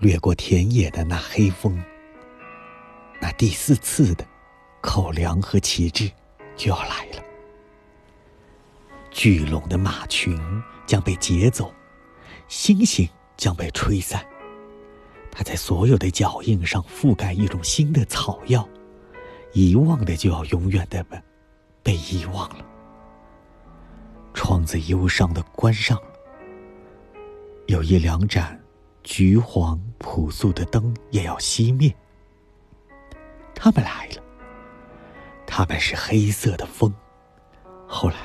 掠过田野的那黑风，那第四次的口粮和旗帜就要来了。聚拢的马群将被劫走，星星将被吹散。它在所有的脚印上覆盖一种新的草药，遗忘的就要永远的被被遗忘了。窗子忧伤的关上了，有一两盏。橘黄朴素的灯也要熄灭。他们来了。他们是黑色的风。后来，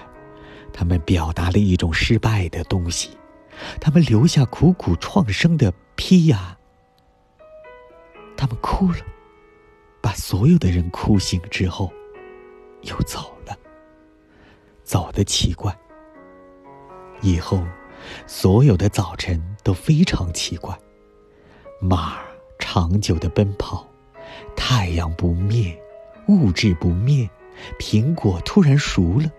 他们表达了一种失败的东西。他们留下苦苦创生的批呀。他们哭了，把所有的人哭醒之后，又走了。走的奇怪。以后。所有的早晨都非常奇怪。马长久的奔跑，太阳不灭，物质不灭，苹果突然熟了，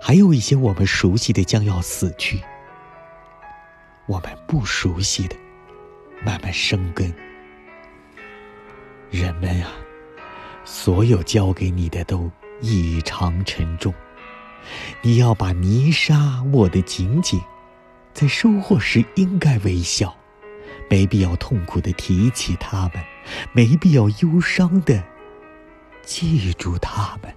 还有一些我们熟悉的将要死去，我们不熟悉的慢慢生根。人们啊，所有交给你的都异常沉重，你要把泥沙握得紧紧。在收获时应该微笑，没必要痛苦的提起他们，没必要忧伤的记住他们。